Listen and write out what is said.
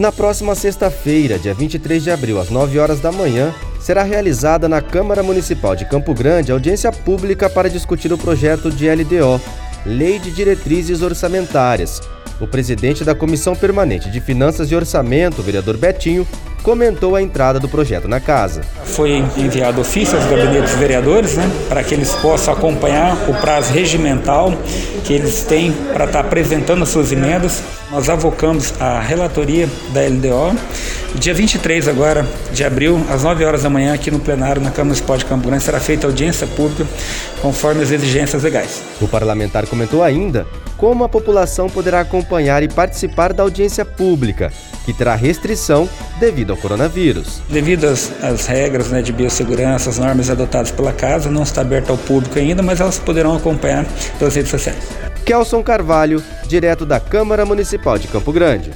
Na próxima sexta-feira, dia 23 de abril, às 9 horas da manhã, será realizada na Câmara Municipal de Campo Grande audiência pública para discutir o projeto de LDO, Lei de Diretrizes Orçamentárias. O presidente da Comissão Permanente de Finanças e Orçamento, o vereador Betinho, comentou a entrada do projeto na casa. Foi enviado ofício aos gabinetes vereadores, né, para que eles possam acompanhar o prazo regimental que eles têm para estar apresentando as suas emendas. Nós avocamos a relatoria da LDO. Dia 23 agora de abril, às 9 horas da manhã, aqui no plenário, na Câmara Municipal de Campo Grande, será feita audiência pública conforme as exigências legais. O parlamentar comentou ainda como a população poderá acompanhar e participar da audiência pública, que terá restrição devido ao coronavírus. Devido às, às regras né, de biossegurança, as normas adotadas pela casa, não está aberta ao público ainda, mas elas poderão acompanhar pelas redes sociais. Kelson Carvalho, direto da Câmara Municipal de Campo Grande.